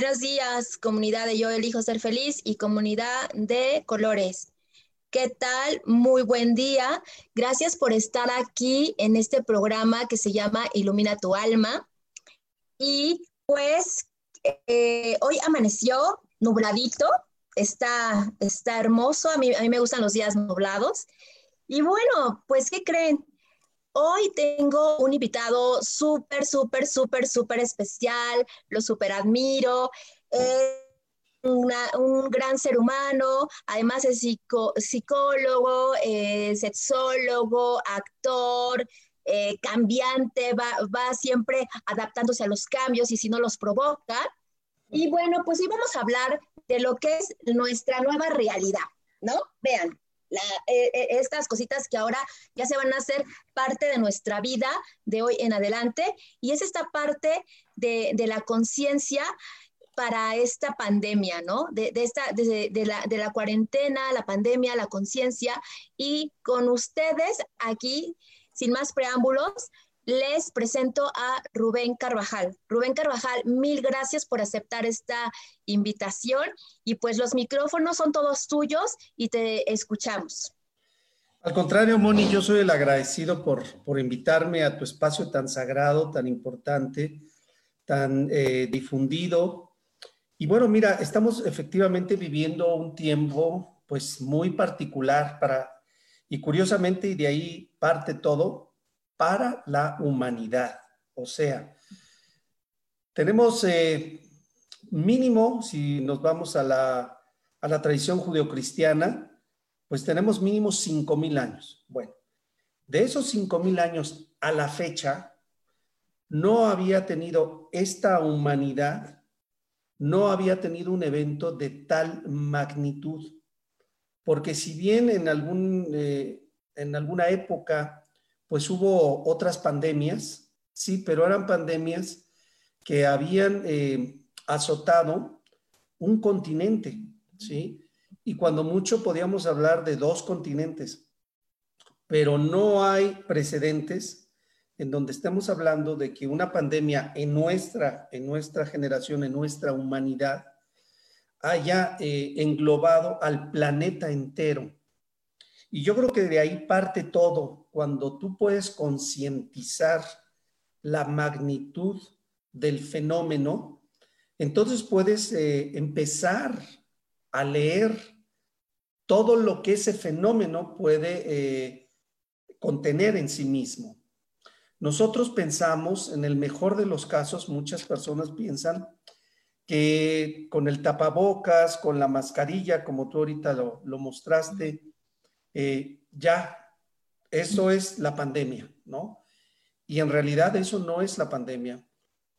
Buenos días, comunidad de Yo Elijo Ser Feliz y comunidad de Colores. ¿Qué tal? Muy buen día. Gracias por estar aquí en este programa que se llama Ilumina tu alma. Y pues eh, hoy amaneció nubladito, está, está hermoso, a mí, a mí me gustan los días nublados. Y bueno, pues ¿qué creen? Hoy tengo un invitado súper, súper, súper, súper especial, lo súper admiro. Es un gran ser humano, además es psicólogo, eh, sexólogo, actor, eh, cambiante, va, va siempre adaptándose a los cambios y si no los provoca. Y bueno, pues hoy vamos a hablar de lo que es nuestra nueva realidad, ¿no? Vean, eh, eh, estas cositas que ahora ya se van a hacer parte de nuestra vida de hoy en adelante. Y es esta parte de, la conciencia para esta pandemia, ¿no? De, esta, de, la, de la cuarentena, la pandemia, la conciencia. Y con ustedes aquí, sin más preámbulos, les presento a Rubén Carvajal. Rubén Carvajal, mil gracias por aceptar esta invitación y pues los micrófonos son todos tuyos y te escuchamos. Al contrario, Moni, yo soy el agradecido por, por invitarme a tu espacio tan sagrado, tan importante, tan eh, difundido. Y bueno, mira, estamos efectivamente viviendo un tiempo pues muy particular para, y curiosamente, y de ahí parte todo, para la humanidad. O sea, tenemos eh, mínimo, si nos vamos a la, a la tradición judeocristiana, pues tenemos mínimo 5.000 años. Bueno, de esos 5.000 años a la fecha, no había tenido esta humanidad, no había tenido un evento de tal magnitud. Porque si bien en, algún, eh, en alguna época pues hubo otras pandemias, sí, pero eran pandemias que habían eh, azotado un continente, ¿sí? Y cuando mucho podíamos hablar de dos continentes, pero no hay precedentes en donde estemos hablando de que una pandemia en nuestra, en nuestra generación, en nuestra humanidad, haya eh, englobado al planeta entero. Y yo creo que de ahí parte todo, cuando tú puedes concientizar la magnitud del fenómeno, entonces puedes eh, empezar a leer todo lo que ese fenómeno puede eh, contener en sí mismo. Nosotros pensamos, en el mejor de los casos, muchas personas piensan que con el tapabocas, con la mascarilla, como tú ahorita lo, mostraste, eh, ya, eso es la pandemia, ¿no? Y en realidad eso no es la pandemia.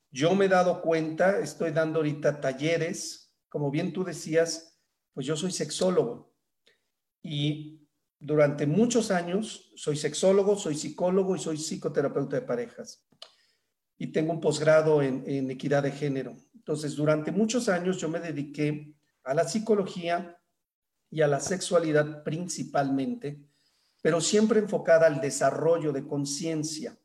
Yo me he dado cuenta, estoy dando ahorita talleres, como bien tú decías, pues yo soy sexólogo y durante muchos años soy sexólogo, soy psicólogo y soy psicoterapeuta de parejas. Y tengo un posgrado en, en equidad de género. Entonces, durante muchos años yo me dediqué a la psicología, y a la sexualidad principalmente, pero siempre enfocada al desarrollo de conciencia.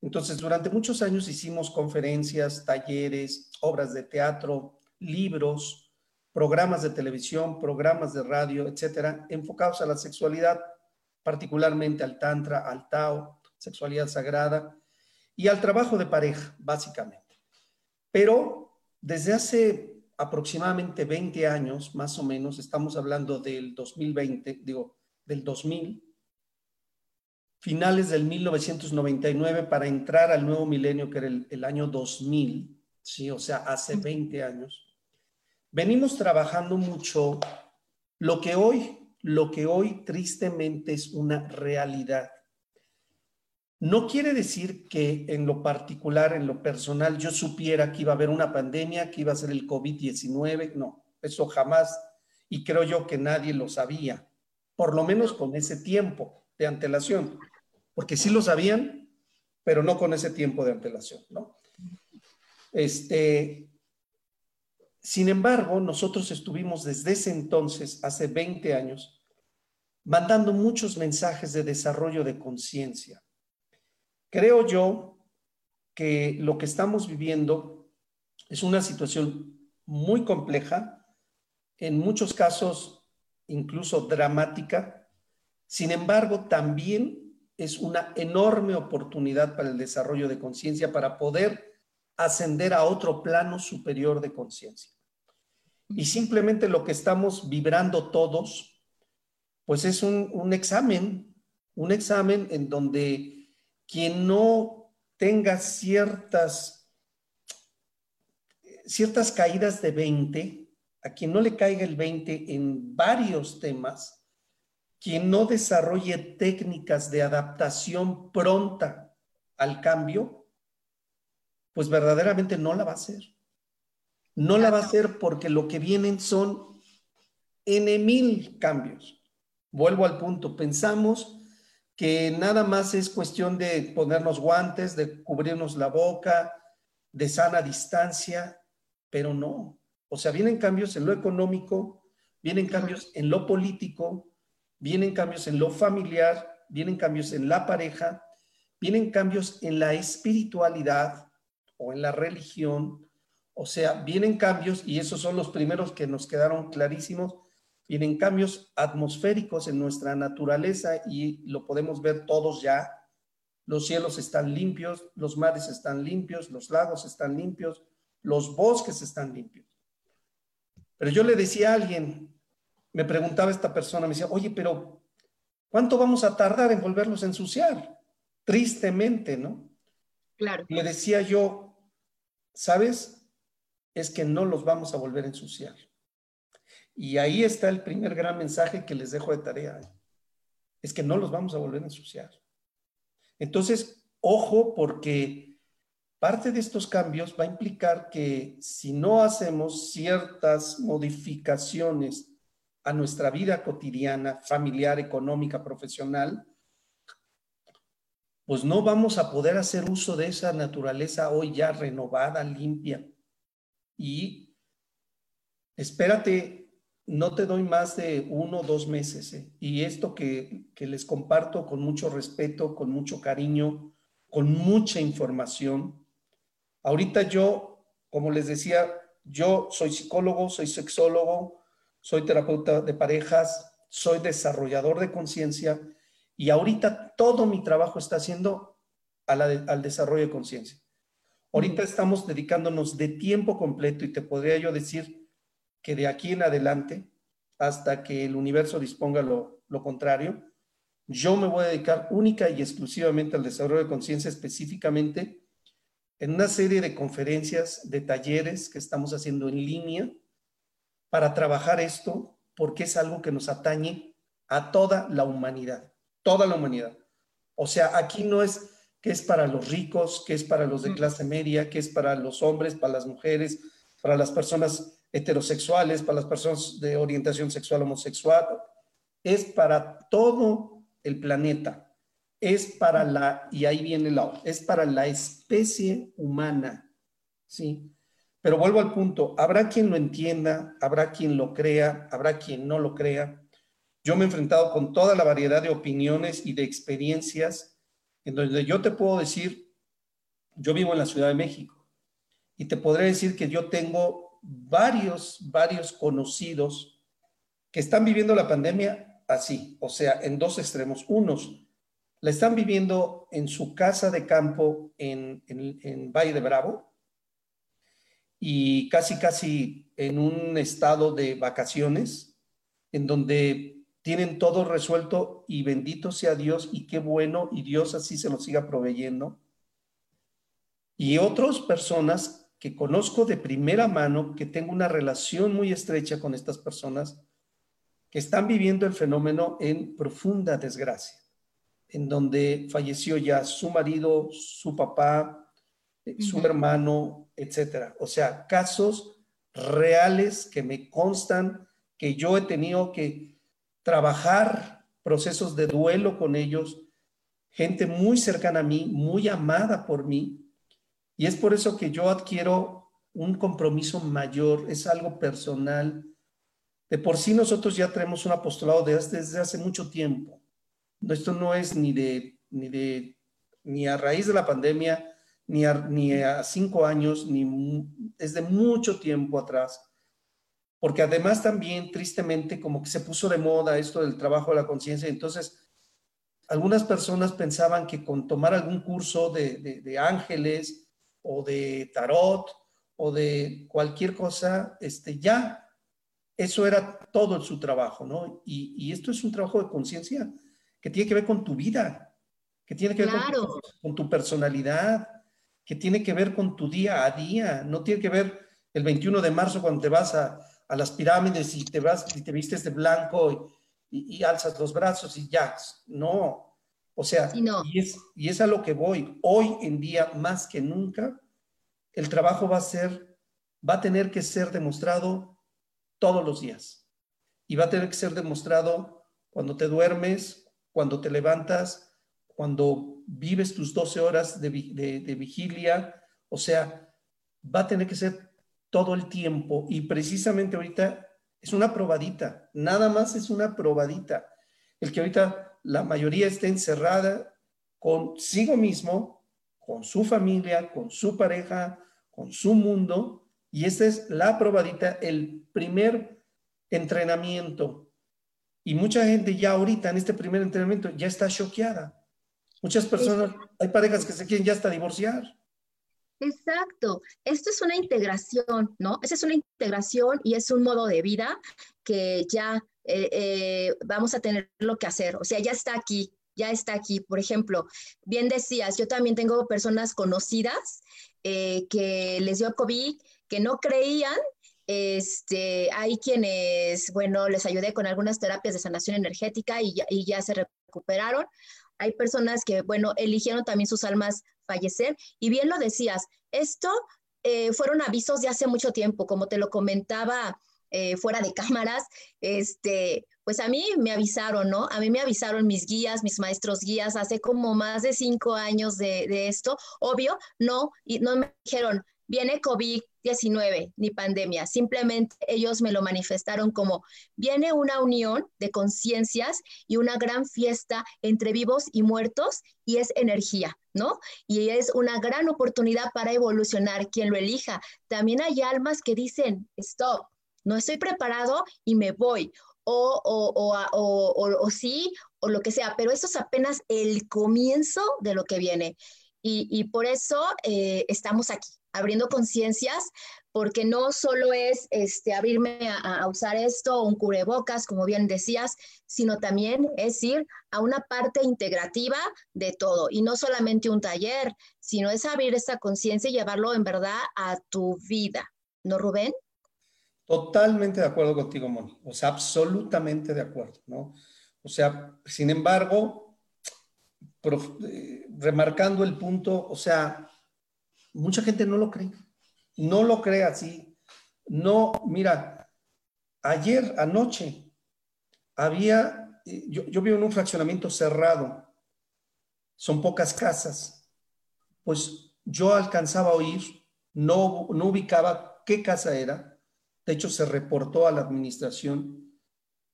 Entonces, durante muchos años hicimos conferencias, talleres, obras de teatro, libros, programas de televisión, programas de radio, etcétera, enfocados a la sexualidad, particularmente al Tantra, al Tao, sexualidad sagrada y al trabajo de pareja, básicamente. Pero desde hace aproximadamente 20 años, más o menos, estamos hablando del 2020, digo, del 2000, finales del 1999 para entrar al nuevo milenio, que era el, año 2000, ¿sí? o sea, hace 20 años, venimos trabajando mucho lo que hoy, lo que hoy tristemente es una realidad. No quiere decir que en lo particular, en lo personal, yo supiera que iba a haber una pandemia, que iba a ser el COVID-19. No, eso jamás. Y creo yo que nadie lo sabía, por lo menos con ese tiempo de antelación porque sí lo sabían, pero no con ese tiempo de antelación, ¿no? Este, sin embargo, nosotros estuvimos desde ese entonces, hace 20 años, mandando muchos mensajes de desarrollo de conciencia. Creo yo que lo que estamos viviendo es una situación muy compleja, en muchos casos incluso dramática. Sin embargo, también es una enorme oportunidad para el desarrollo de conciencia, para poder ascender a otro plano superior de conciencia. Y simplemente lo que estamos vibrando todos, pues es un, examen, un examen en donde quien no tenga ciertas, ciertas caídas de 20, a quien no le caiga el 20 en varios temas, quien no desarrolle técnicas de adaptación pronta al cambio, pues verdaderamente no la va a hacer. No la va a hacer porque lo que vienen son N mil cambios. Vuelvo al punto, pensamos que nada más es cuestión de ponernos guantes, de cubrirnos la boca, de sana distancia, pero no. O sea, vienen cambios en lo económico, vienen cambios en lo político, vienen cambios en lo familiar, vienen cambios en la pareja, vienen cambios en la espiritualidad o en la religión, o sea, vienen cambios, y esos son los primeros que nos quedaron clarísimos, vienen cambios atmosféricos en nuestra naturaleza y lo podemos ver todos ya. Los cielos están limpios, los mares están limpios, los lagos están limpios, los bosques están limpios. Pero yo le decía a alguien, me preguntaba esta persona, me decía, oye, pero ¿cuánto vamos a tardar en volverlos a ensuciar? Tristemente, ¿no? Claro. Le decía yo, ¿sabes? Es que no los vamos a volver a ensuciar. Y ahí está el primer gran mensaje que les dejo de tarea. Es que no los vamos a volver a ensuciar. Entonces, ojo, porque parte de estos cambios va a implicar que si no hacemos ciertas modificaciones a nuestra vida cotidiana, familiar, económica, profesional, pues no vamos a poder hacer uso de esa naturaleza hoy ya renovada, limpia. Y espérate, no te doy más de uno o dos meses. ¿eh? Y esto que, que les comparto con mucho respeto, con mucho cariño, con mucha información. Ahorita yo, como les decía, yo soy psicólogo, soy sexólogo, soy terapeuta de parejas, soy desarrollador de conciencia y ahorita todo mi trabajo está haciendo al desarrollo de conciencia. Ahorita estamos dedicándonos de tiempo completo y te podría yo decir que de aquí en adelante, hasta que el universo disponga lo, lo contrario, yo me voy a dedicar única y exclusivamente al desarrollo de conciencia, específicamente en una serie de conferencias, de talleres que estamos haciendo en línea, para trabajar esto porque es algo que nos atañe a toda la humanidad, toda la humanidad. O sea, aquí no es que es para los ricos, que es para los de clase media, que es para los hombres, para las mujeres, para las personas heterosexuales, para las personas de orientación sexual homosexual. Es para todo el planeta. Es para la, y ahí viene la, es para la especie humana. ¿Sí? Pero vuelvo al punto, habrá quien lo entienda, habrá quien lo crea, habrá quien no lo crea. Yo me he enfrentado con toda la variedad de opiniones y de experiencias en donde yo te puedo decir, yo vivo en la Ciudad de México y te podré decir que yo tengo varios, varios conocidos que están viviendo la pandemia así, o sea, en dos extremos. Unos la están viviendo en su casa de campo en, en, en Valle de Bravo, y casi, casi en un estado de vacaciones, en donde tienen todo resuelto y bendito sea Dios y qué bueno y Dios así se lo siga proveyendo. Y otras personas que conozco de primera mano, que tengo una relación muy estrecha con estas personas, que están viviendo el fenómeno en profunda desgracia, en donde falleció ya su marido, su papá, eh, su hermano, etcétera. O sea, casos reales que me constan que yo he tenido que trabajar procesos de duelo con ellos, gente muy cercana a mí, muy amada por mí, y es por eso que yo adquiero un compromiso mayor, es algo personal. De por sí nosotros ya tenemos un apostolado desde, hace mucho tiempo. Esto no es ni de, ni de, ni a raíz de la pandemia, ni a, ni a cinco años, ni es de mucho tiempo atrás. Porque además también, tristemente, como que se puso de moda esto del trabajo de la conciencia. Entonces, algunas personas pensaban que con tomar algún curso de, de, de ángeles, o de tarot o de cualquier cosa, este, ya eso era todo su trabajo, ¿no? Y, esto es un trabajo de conciencia que tiene que ver con tu vida, que tiene que ver con, tu, personalidad, que tiene que ver con tu día a día, no tiene que ver el 21 de marzo cuando te vas a, las pirámides y te vas y te vistes de blanco y, y alzas los brazos y ya, no, o sea, y, es, y es a lo que voy. Hoy en día, más que nunca, el trabajo va a ser, va a tener que ser demostrado todos los días. Y va a tener que ser demostrado cuando te duermes, cuando te levantas, cuando vives tus 12 horas de, de vigilia. O sea, va a tener que ser todo el tiempo. Y precisamente ahorita es una probadita. Nada más es una probadita. El que ahorita la mayoría está encerrada consigo mismo, con su familia, con su pareja, con su mundo, y esta es la probadita, el primer entrenamiento. Y mucha gente ya ahorita en este primer entrenamiento ya está choqueada. Muchas personas, hay parejas que se quieren ya hasta divorciar. Exacto, esto es una integración, ¿no? Esa es una integración y es un modo de vida que ya eh, eh, vamos a tener lo que hacer. O sea, ya está aquí, ya está aquí. Por ejemplo, bien decías, yo también tengo personas conocidas eh, que les dio COVID, que no creían. Este, hay quienes, bueno, les ayudé con algunas terapias de sanación energética y ya, y ya se recuperaron. Hay personas que, bueno, eligieron también sus almas fallecer. Y bien lo decías, esto fueron avisos de hace mucho tiempo, como te lo comentaba eh, fuera de cámaras, este, pues a mí me avisaron, ¿no? A mí me avisaron mis guías, mis maestros guías, hace como más de cinco años de, esto. Obvio, no, y no me dijeron, viene COVID-19 ni pandemia, simplemente ellos me lo manifestaron como viene una unión de conciencias y una gran fiesta entre vivos y muertos y es energía, ¿no? Y es una gran oportunidad para evolucionar quien lo elija. También hay almas que dicen, stop, no estoy preparado y me voy, o, o, sí, o lo que sea, pero esto es apenas el comienzo de lo que viene. Y, por eso eh, estamos aquí, abriendo conciencias, porque no solo es este, abrirme a, usar esto, un cubrebocas, como bien decías, sino también es ir a una parte integrativa de todo, y no solamente un taller, sino es abrir esta conciencia y llevarlo en verdad a tu vida. ¿No, Rubén? Totalmente de acuerdo contigo, Moni. O sea, absolutamente de acuerdo, ¿no? O sea, sin embargo, eh, remarcando el punto, o sea, mucha gente no lo cree. No lo cree así. No, mira, ayer, anoche, había, eh, yo, yo vivo en un fraccionamiento cerrado. Son pocas casas. Pues yo alcanzaba a oír, no, no ubicaba qué casa era de hecho se reportó a la administración,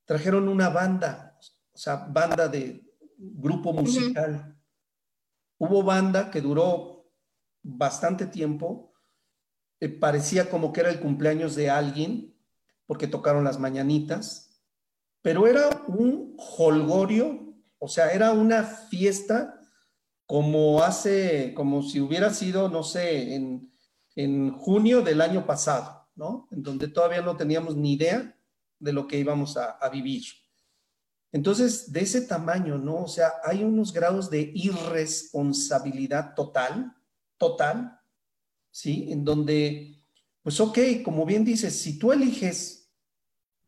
trajeron una banda, o sea, banda de grupo musical. Hubo banda que duró bastante tiempo, eh, parecía como que era el cumpleaños de alguien, porque tocaron las mañanitas, pero era un holgorio, o sea, era una fiesta como hace, como si hubiera sido, no sé, en, en junio del año pasado. En donde todavía no teníamos ni idea de lo que íbamos a, vivir. Entonces, de ese tamaño, ¿no? O sea, hay unos grados de irresponsabilidad total, total, ¿sí? En donde, pues ok, como bien dices, si tú eliges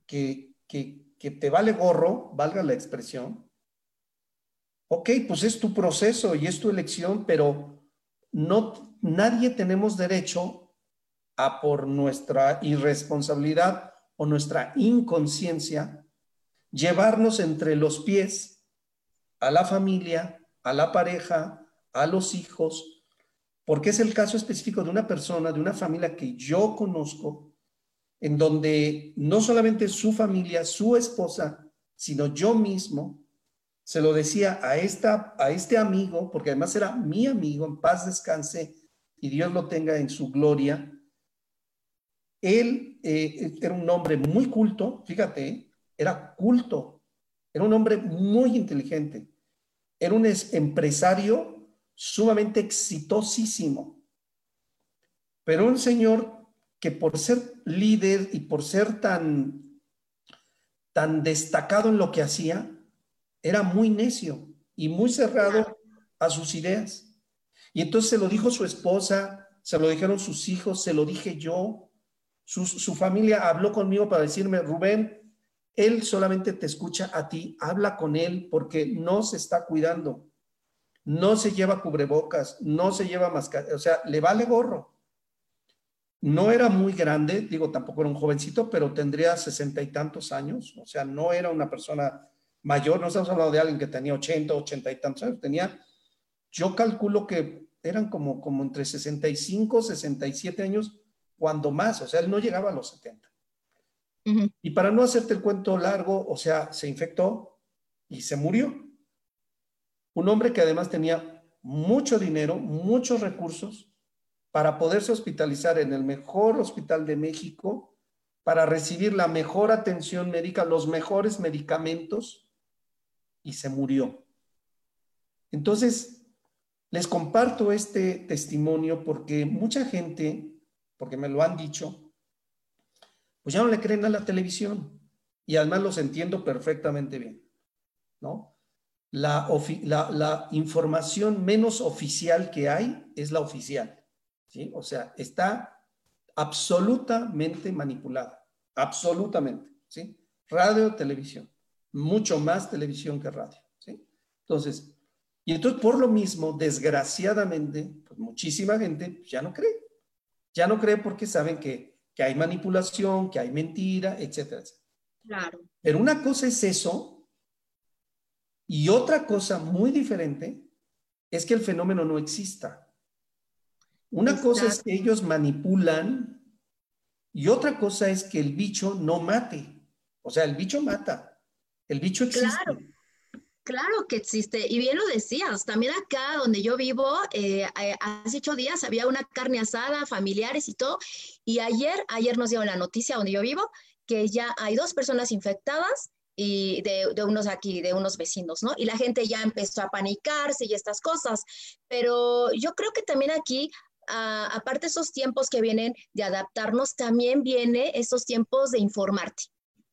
que, que, que te vale gorro, valga la expresión, ok, pues es tu proceso y es tu elección, pero no, nadie tenemos derecho a por nuestra irresponsabilidad o nuestra inconsciencia llevarnos entre los pies a la familia, a la pareja, a los hijos, porque es el caso específico de una persona, de una familia que yo conozco, en donde no solamente su familia, su esposa, sino yo mismo, se lo decía a, esta, a este amigo, porque además era mi amigo, en paz descanse y Dios lo tenga en su gloria. Él eh, era un hombre muy culto, fíjate, era culto, era un hombre muy inteligente, era un empresario sumamente exitosísimo, pero un señor que por ser líder y por ser tan, tan destacado en lo que hacía, era muy necio y muy cerrado a sus ideas. Y entonces se lo dijo su esposa, se lo dijeron sus hijos, se lo dije yo. Su, su familia habló conmigo para decirme, Rubén, él solamente te escucha a ti, habla con él porque no se está cuidando, no se lleva cubrebocas, no se lleva mascarilla, o sea, le vale gorro. No era muy grande, digo, tampoco era un jovencito, pero tendría sesenta y tantos años, o sea, no era una persona mayor, no estamos hablando de alguien que tenía ochenta, ochenta y tantos años, tenía, yo calculo que eran como, como entre 65, 67 años, cuando más, o sea, él no llegaba a los 70. Y para no hacerte el cuento largo, o sea, se infectó y se murió. Un hombre que además tenía mucho dinero, muchos recursos para poderse hospitalizar en el mejor hospital de México, para recibir la mejor atención médica, los mejores medicamentos, y se murió. Entonces, les comparto este testimonio porque mucha gente, porque me lo han dicho, pues ya no le creen a la televisión. Y además los entiendo perfectamente bien, ¿no? La, la, información menos oficial que hay es la oficial, ¿sí? O sea, está absolutamente manipulada, absolutamente, ¿sí? Radio, televisión, mucho más televisión que radio, ¿sí? Entonces, y entonces por lo mismo, desgraciadamente, pues muchísima gente ya no cree, ya no cree porque saben que que hay manipulación, que hay mentira, etcétera, Claro. Pero una cosa es eso y otra cosa muy diferente es que el fenómeno no exista. Una cosa es que ellos manipulan y otra cosa es que el bicho no mate. O sea, el bicho mata. El bicho existe. Claro. Claro que existe, y bien lo decías, también acá donde yo vivo, eh, eh, hace ocho días había una carne asada, familiares y todo, y ayer, ayer nos dieron la noticia donde yo vivo, que ya hay dos personas infectadas y de, de, unos aquí, de unos vecinos, ¿no? Y la gente ya empezó a panicarse y estas cosas, pero yo creo que también aquí aparte de esos tiempos que vienen de adaptarnos, también viene esos tiempos de informarte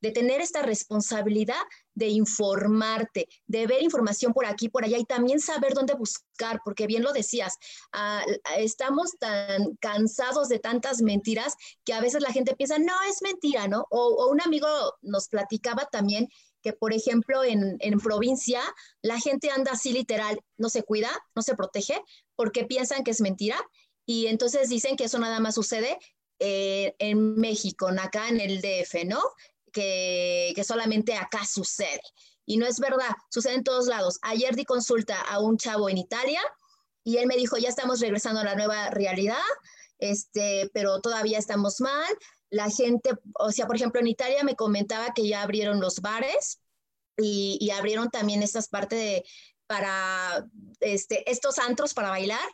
de tener esta responsabilidad de informarte, de ver información por aquí, por allá y también saber dónde buscar, porque bien lo decías, ah, estamos tan cansados de tantas mentiras que a veces la gente piensa, no, es mentira, ¿no? O, un amigo nos platicaba también que, por ejemplo, en, provincia la gente anda así literal, no se cuida, no se protege, porque piensan que es mentira. Y entonces dicen que eso nada más sucede eh, en México, acá en el DF, ¿no? Que, solamente acá sucede. Y no es verdad, sucede en todos lados. Ayer di consulta a un chavo en Italia y él me dijo, ya estamos regresando a la nueva realidad, este, pero todavía estamos mal. La gente, o sea, por ejemplo, en Italia me comentaba que ya abrieron los bares y, abrieron también estas partes de, para este, estos antros para bailar,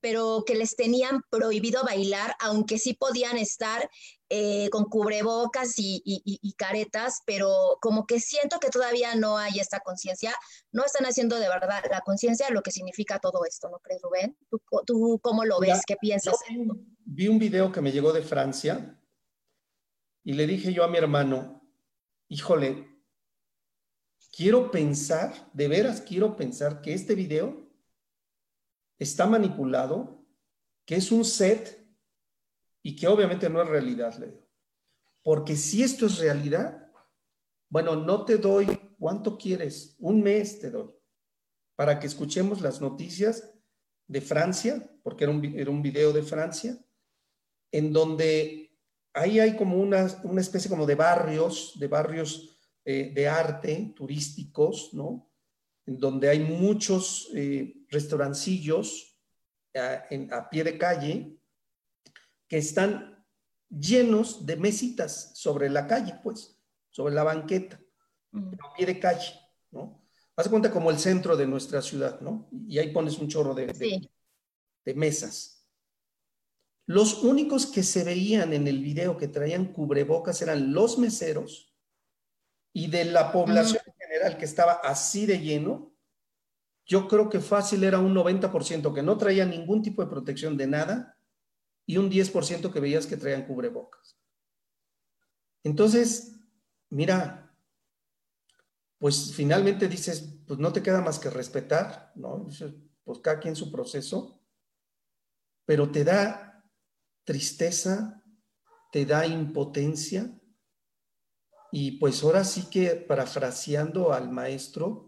pero que les tenían prohibido bailar, aunque sí podían estar eh, con cubrebocas y, caretas, pero como que siento que todavía no hay esta conciencia, no están haciendo de verdad la conciencia de lo que significa todo esto, ¿no crees, Rubén? ¿Tú, cómo lo ves? ¿Qué piensas? Vi un video que me llegó de Francia y le dije yo a mi hermano, híjole, quiero pensar, de veras quiero pensar que este video está manipulado, que es un set y que obviamente no es realidad, le digo. Porque si esto es realidad, bueno, no te doy, ¿cuánto quieres? Un mes te doy, para que escuchemos las noticias de Francia, porque era un, era un video de Francia, en donde ahí hay como una, una especie como de barrios, de barrios eh, de arte turísticos, ¿no? En donde hay muchos eh, restaurancillos a, en, a pie de calle que están llenos de mesitas sobre la calle, pues, sobre la banqueta, a pie de calle, ¿no? Haz cuenta como el centro de nuestra ciudad, ¿no? Y ahí pones un chorro de, Sí. de, de mesas. Los únicos que se veían en el video que traían cubrebocas eran los meseros y de la población en general que estaba así de lleno, yo creo que fácil era un 90% que no traía ningún tipo de protección de nada y un 10% que veías que traían cubrebocas. Entonces, mira, pues finalmente dices, pues no te queda más que respetar, ¿no? Pues cada quien su proceso, pero te da tristeza, te da impotencia, y pues ahora sí que parafraseando al maestro,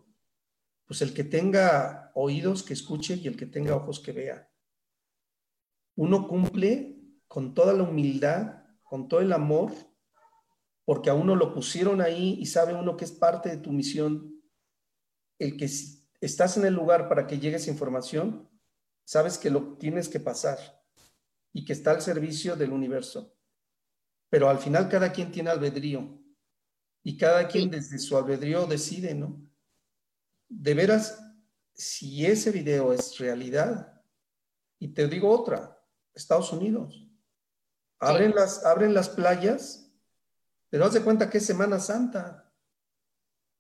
pues el que tenga oídos que escuche y el que tenga ojos que vea. Uno cumple con toda la humildad, con todo el amor, porque a uno lo pusieron ahí y sabe uno que es parte de tu misión. El que estás en el lugar para que llegue esa información, sabes que lo tienes que pasar y que está al servicio del universo. Pero al final cada quien tiene albedrío y cada quien desde su albedrío decide, ¿no? De veras, si ese video es realidad, y te digo otra, Estados Unidos, abren, las, abren las playas, pero haz de cuenta que es Semana Santa,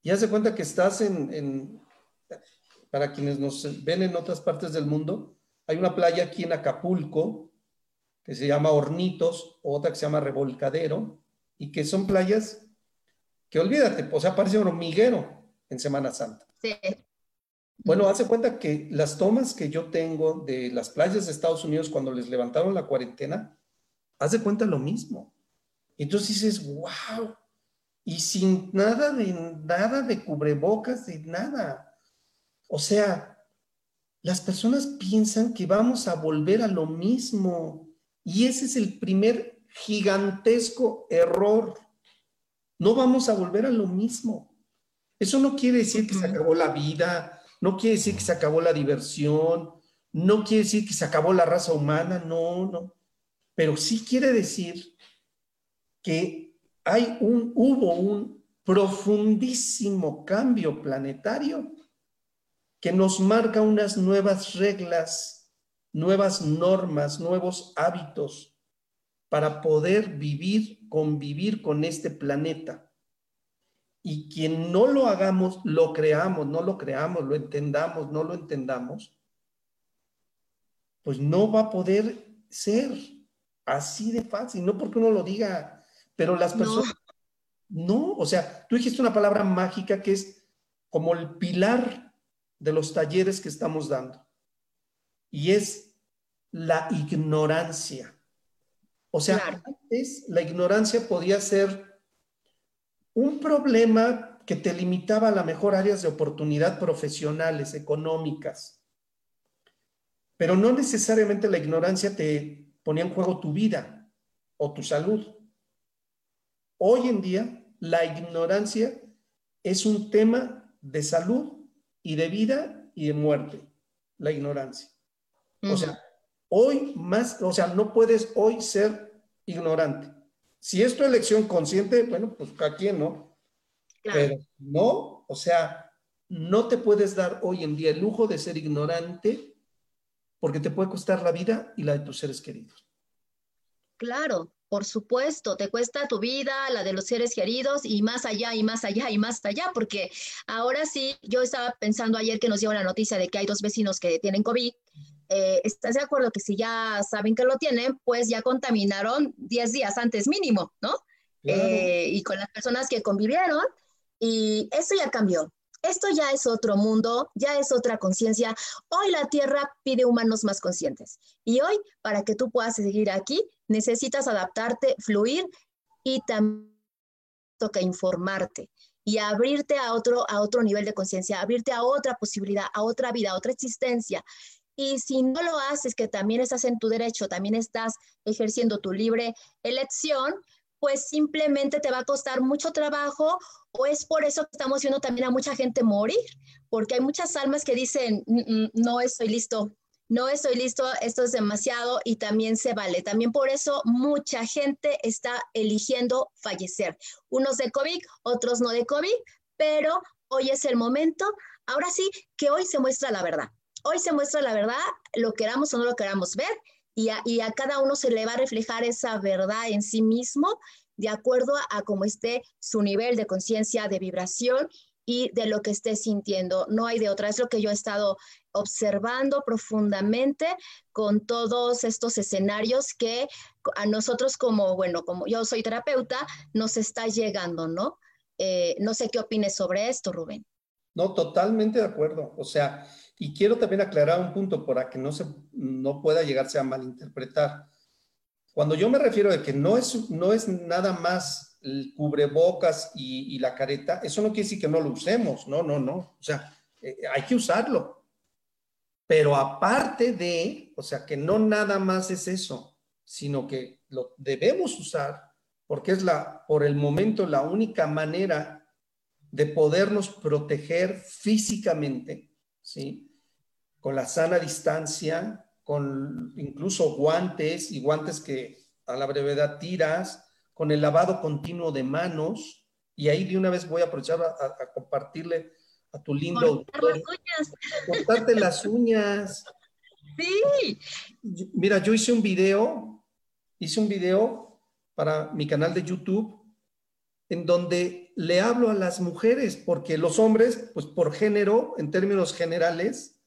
y haz de cuenta que estás en, en, para quienes nos ven en otras partes del mundo, hay una playa aquí en Acapulco que se llama Hornitos, otra que se llama Revolcadero, y que son playas que olvídate, o sea, parece un hormiguero en Semana Santa. Sí. Bueno, hace cuenta que las tomas que yo tengo de las playas de Estados Unidos cuando les levantaron la cuarentena, haz de cuenta lo mismo. Entonces dices, wow, y sin nada de nada de cubrebocas, de nada. O sea, las personas piensan que vamos a volver a lo mismo. Y ese es el primer gigantesco error. No vamos a volver a lo mismo. Eso no quiere decir que se acabó la vida, no quiere decir que se acabó la diversión, no quiere decir que se acabó la raza humana, no, no. Pero sí quiere decir que hay un, hubo un profundísimo cambio planetario que nos marca unas nuevas reglas, nuevas normas, nuevos hábitos para poder vivir, convivir con este planeta. Y quien no lo hagamos, lo creamos, no lo creamos, lo entendamos, no lo entendamos, pues no va a poder ser así de fácil, no porque uno lo diga, pero las personas, no, no o sea, tú dijiste una palabra mágica que es como el pilar de los talleres que estamos dando, y es la ignorancia. O sea, claro. antes la ignorancia podía ser un problema que te limitaba a la mejor áreas de oportunidad profesionales, económicas. Pero no necesariamente la ignorancia te ponía en juego tu vida o tu salud. Hoy en día, la ignorancia es un tema de salud y de vida y de muerte, la ignorancia. Uh -huh. O sea, hoy más, o sea, no puedes hoy ser ignorante. Si es tu elección consciente, bueno, pues a quién no. Claro. Pero no, o sea, no te puedes dar hoy en día el lujo de ser ignorante porque te puede costar la vida y la de tus seres queridos. Claro, por supuesto, te cuesta tu vida, la de los seres queridos y más allá y más allá y más allá, porque ahora sí, yo estaba pensando ayer que nos dio la noticia de que hay dos vecinos que tienen COVID. Eh, ¿Estás de acuerdo que si ya saben que lo tienen, pues ya contaminaron 10 días antes mínimo, ¿no? Claro. Eh, y con las personas que convivieron, y eso ya cambió. Esto ya es otro mundo, ya es otra conciencia. Hoy la Tierra pide humanos más conscientes. Y hoy, para que tú puedas seguir aquí, necesitas adaptarte, fluir y también toca informarte y abrirte a otro, a otro nivel de conciencia, abrirte a otra posibilidad, a otra vida, a otra existencia. Y si no lo haces, que también estás en tu derecho, también estás ejerciendo tu libre elección, pues simplemente te va a costar mucho trabajo o es por eso que estamos viendo también a mucha gente morir, porque hay muchas almas que dicen, mm, mm, no estoy listo, no estoy listo, esto es demasiado y también se vale. También por eso mucha gente está eligiendo fallecer. Unos de COVID, otros no de COVID, pero hoy es el momento, ahora sí, que hoy se muestra la verdad. Hoy se muestra la verdad, lo queramos o no lo queramos ver, y a, cada uno se le va a reflejar esa verdad en sí mismo de acuerdo a, a cómo esté su nivel de conciencia, de vibración y de lo que esté sintiendo. No hay de otra. Es lo que yo he estado observando profundamente con todos estos escenarios que a nosotros como, bueno, como yo soy terapeuta, nos está llegando, ¿no? Eh, no sé qué opines sobre esto, Rubén. No, totalmente de acuerdo. O sea, y quiero también aclarar un punto para que no, se, no pueda llegarse a malinterpretar. Cuando yo me refiero a que no es, no es nada más el cubrebocas y, la careta, eso no quiere decir que no lo usemos, no, no, no. O sea, eh, hay que usarlo. Pero aparte de, o sea, que no nada más es eso, sino que lo debemos usar porque es la, por el momento, la única manera de podernos proteger físicamente, ¿sí? Con la sana distancia, con incluso guantes y guantes que a la brevedad tiras, con el lavado continuo de manos. Y ahí de una vez voy a aprovechar a, compartirle a tu lindo Cortarte las uñas. Sí. Mira, yo hice un video, hice un video para mi canal de YouTube en donde le hablo a las mujeres, porque los hombres, pues por género, en términos generales,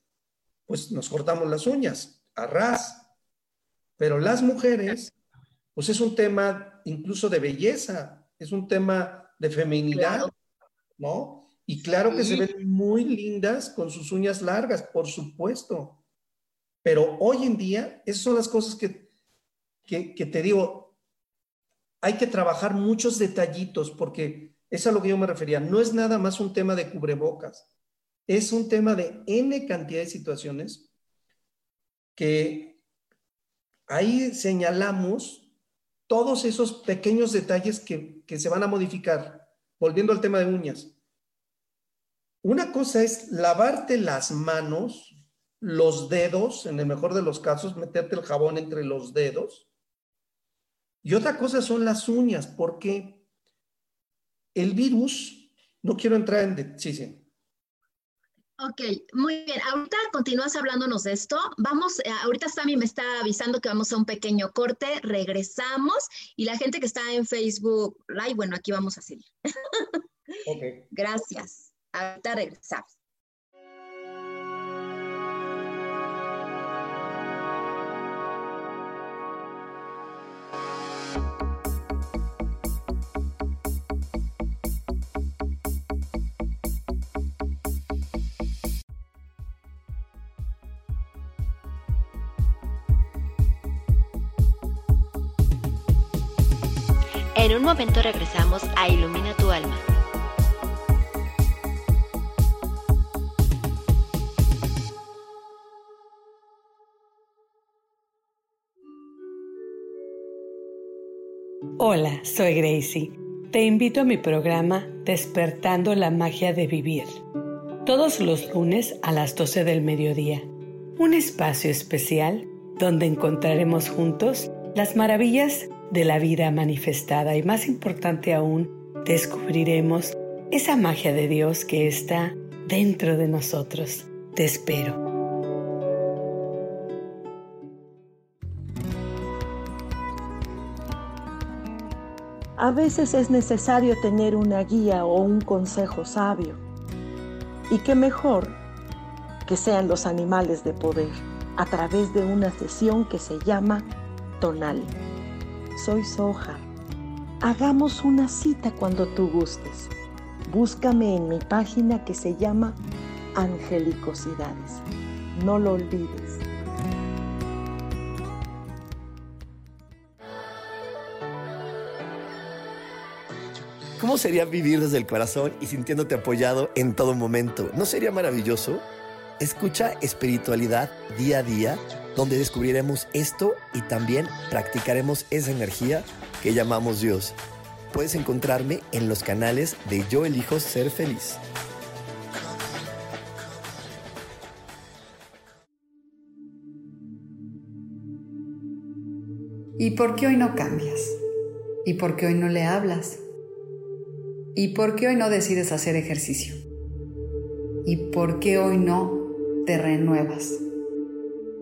pues nos cortamos las uñas a ras. Pero las mujeres, pues es un tema incluso de belleza, es un tema de feminidad, ¿no? Y claro que se ven muy lindas con sus uñas largas, por supuesto. Pero hoy en día, esas son las cosas que, que, que te digo, hay que trabajar muchos detallitos porque es a lo que yo me refería. No es nada más un tema de cubrebocas, es un tema de N cantidad de situaciones que ahí señalamos todos esos pequeños detalles que, se van a modificar. Volviendo al tema de uñas. Una cosa es lavarte las manos, los dedos, en el mejor de los casos, meterte el jabón entre los dedos. Y otra cosa son las uñas, porque el virus, no quiero entrar en... Sí, sí. Ok, muy bien. Ahorita continúas hablándonos de esto. Vamos, eh, ahorita Sammy me está avisando que vamos a un pequeño corte, regresamos y la gente que está en Facebook Live, bueno, aquí vamos a seguir. Ok. Gracias. Ahorita regresamos. Regresamos a Ilumina tu alma. Hola, soy Gracie. Te invito a mi programa Despertando la Magia de Vivir. Todos los lunes a las 12 del mediodía. Un espacio especial donde encontraremos juntos las maravillas de la vida manifestada y más importante aún, descubriremos esa magia de Dios que está dentro de nosotros. Te espero. A veces es necesario tener una guía o un consejo sabio. Y qué mejor que sean los animales de poder a través de una sesión que se llama tonal soy Soja. Hagamos una cita cuando tú gustes. Búscame en mi página que se llama Angelicosidades. No lo olvides. ¿Cómo sería vivir desde el corazón y sintiéndote apoyado en todo momento? ¿No sería maravilloso? Escucha espiritualidad día a día, donde descubriremos esto y también practicaremos esa energía que llamamos Dios. Puedes encontrarme en los canales de Yo elijo ser feliz. ¿Y por qué hoy no cambias? ¿Y por qué hoy no le hablas? ¿Y por qué hoy no decides hacer ejercicio? ¿Y por qué hoy no te renuevas?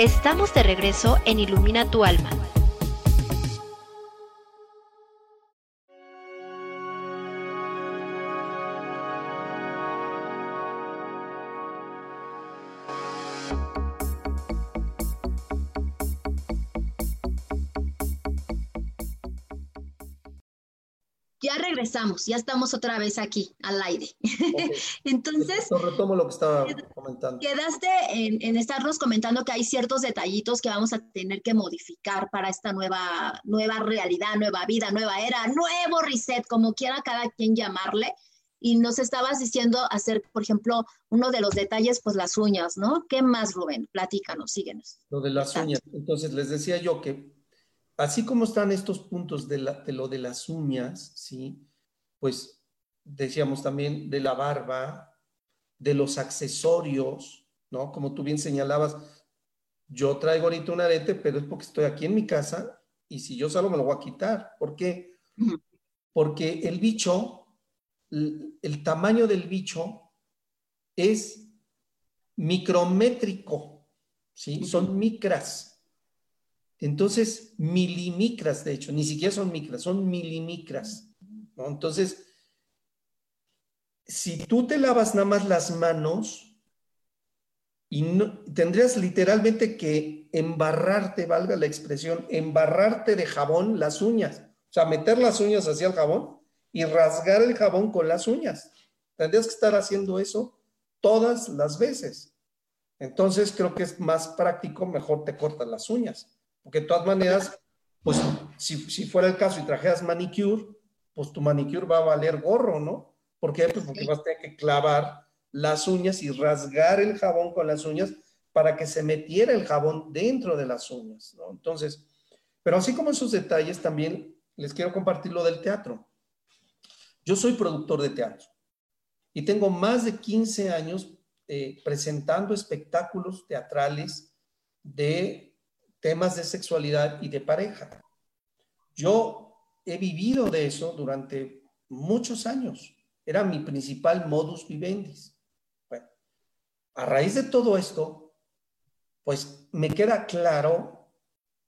Estamos de regreso en Ilumina tu alma. Regresamos, ya estamos otra vez aquí al aire. Entonces, retomo lo que estaba comentando. Quedaste en, en, estarnos comentando que hay ciertos detallitos que vamos a tener que modificar para esta nueva, nueva realidad, nueva vida, nueva era, nuevo reset, como quiera cada quien llamarle. Y nos estabas diciendo hacer, por ejemplo, uno de los detalles, pues las uñas, ¿no? ¿Qué más, Rubén? Platícanos, síguenos. Lo de las uñas. Entonces, les decía yo que así como están estos puntos de, lo de las uñas, ¿sí? Pues decíamos también de la barba, de los accesorios, ¿no? Como tú bien señalabas, yo traigo ahorita un arete, pero es porque estoy aquí en mi casa y si yo salgo me lo voy a quitar. ¿Por qué? Porque el bicho, el tamaño del bicho es micrométrico, ¿sí? Son micras. Entonces, milimicras, de hecho, ni siquiera son micras, son milimicras. Entonces, si tú te lavas nada más las manos, y no, tendrías literalmente que embarrarte, valga la expresión, embarrarte de jabón las uñas. O sea, meter las uñas hacia el jabón y rasgar el jabón con las uñas. Tendrías que estar haciendo eso todas las veces. Entonces, creo que es más práctico, mejor te cortas las uñas. Porque de todas maneras, pues si, si, fuera el caso y trajeras manicure, pues tu manicure va a valer gorro, ¿no? ¿Por qué? Pues porque vas a tener que clavar las uñas y rasgar el jabón con las uñas para que se metiera el jabón dentro de las uñas, ¿no? Entonces, pero así como esos detalles, también les quiero compartir lo del teatro. Yo soy productor de teatro y tengo más de 15 años eh, presentando espectáculos teatrales de temas de sexualidad y de pareja. Yo he vivido de eso durante muchos años. Era mi principal modus vivendi. A raíz de todo esto, pues me queda claro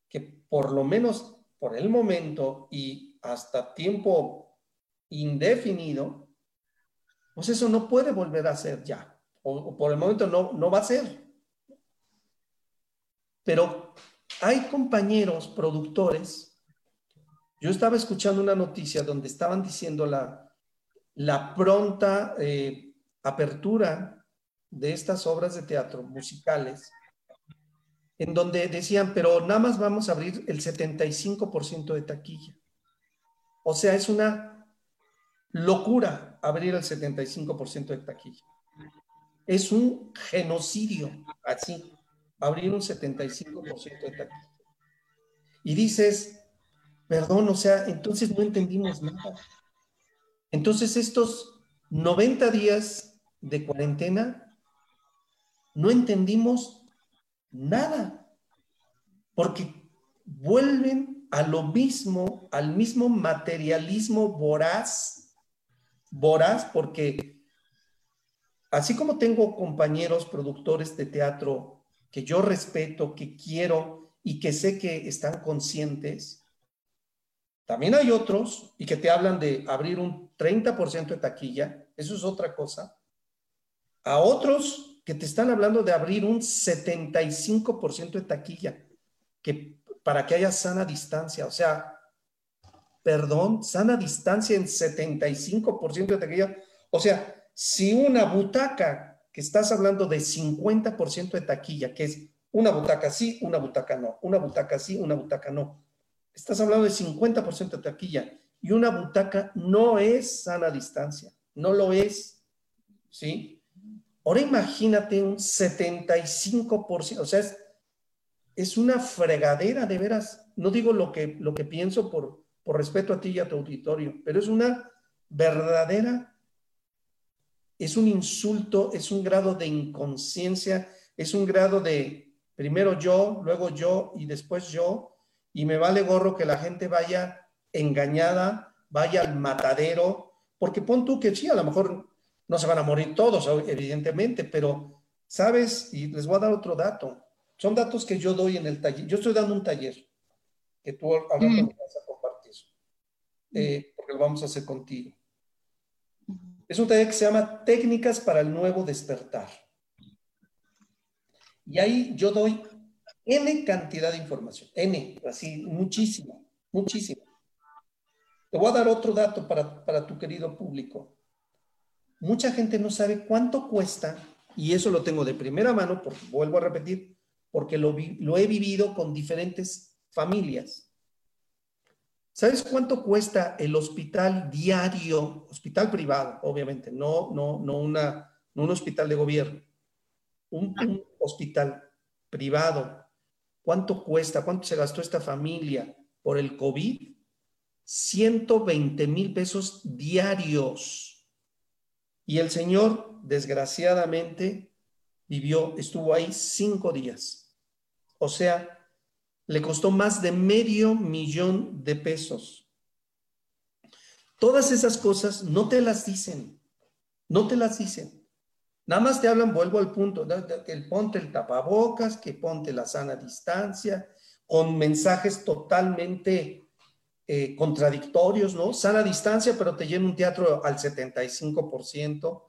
que por lo menos por el momento y hasta tiempo indefinido, pues eso no puede volver a ser ya. O, por el momento no, no va a ser. Pero hay compañeros productores. Yo estaba escuchando una noticia donde estaban diciendo la, la pronta eh, apertura de estas obras de teatro musicales, en donde decían, pero nada más vamos a abrir el 75% de taquilla. O sea, es una locura abrir el 75% de taquilla. Es un genocidio, así abrir un 75% de taquilla. Y dices, perdón, o sea, entonces no entendimos nada. Entonces estos 90 días de cuarentena, no entendimos nada, porque vuelven a lo mismo, al mismo materialismo voraz, voraz, porque así como tengo compañeros productores de teatro que yo respeto, que quiero y que sé que están conscientes, también hay otros y que te hablan de abrir un 30% de taquilla, eso es otra cosa. A otros que te están hablando de abrir un 75% de taquilla, que para que haya sana distancia, o sea, perdón, sana distancia en 75% de taquilla, o sea, si una butaca, que estás hablando de 50% de taquilla, que es una butaca sí, una butaca no, una butaca sí, una butaca no, estás hablando de 50% de taquilla y una butaca no es sana distancia, no lo es, ¿sí? Ahora imagínate un 75%, o sea, es, una fregadera de veras. No digo lo que, lo que pienso por, por respeto a ti y a tu auditorio, pero es una verdadera es un insulto, es un grado de inconsciencia, es un grado de primero yo, luego yo y después yo, y me vale gorro que la gente vaya engañada, vaya al matadero, porque pon tú que sí, a lo mejor no se van a morir todos, evidentemente, pero sabes, y les voy a dar otro dato, son datos que yo doy en el taller, yo estoy dando un taller que tú ahora mm. vas a compartir, eh, porque lo vamos a hacer contigo. Es un taller que se llama Técnicas para el Nuevo Despertar. Y ahí yo doy N cantidad de información, N, así, muchísimo, muchísimo. Te voy a dar otro dato para, tu querido público. Mucha gente no sabe cuánto cuesta, y eso lo tengo de primera mano, porque vuelvo a repetir, porque lo, lo he vivido con diferentes familias. ¿Sabes cuánto cuesta el hospital diario, hospital privado, obviamente, no, no, no, una, un hospital de gobierno, un, hospital privado? ¿Cuánto cuesta? ¿Cuánto se gastó esta familia por el COVID? 120 mil pesos diarios. Y el señor, desgraciadamente, vivió, estuvo ahí cinco días. O sea, le costó más de medio millón de pesos. Todas esas cosas no te las dicen, no te las dicen. Nada más te hablan, vuelvo al punto, ponte el tapabocas, que ponte la sana distancia, con mensajes totalmente eh, contradictorios, ¿no? Sana distancia, pero te lleno un teatro al 75%.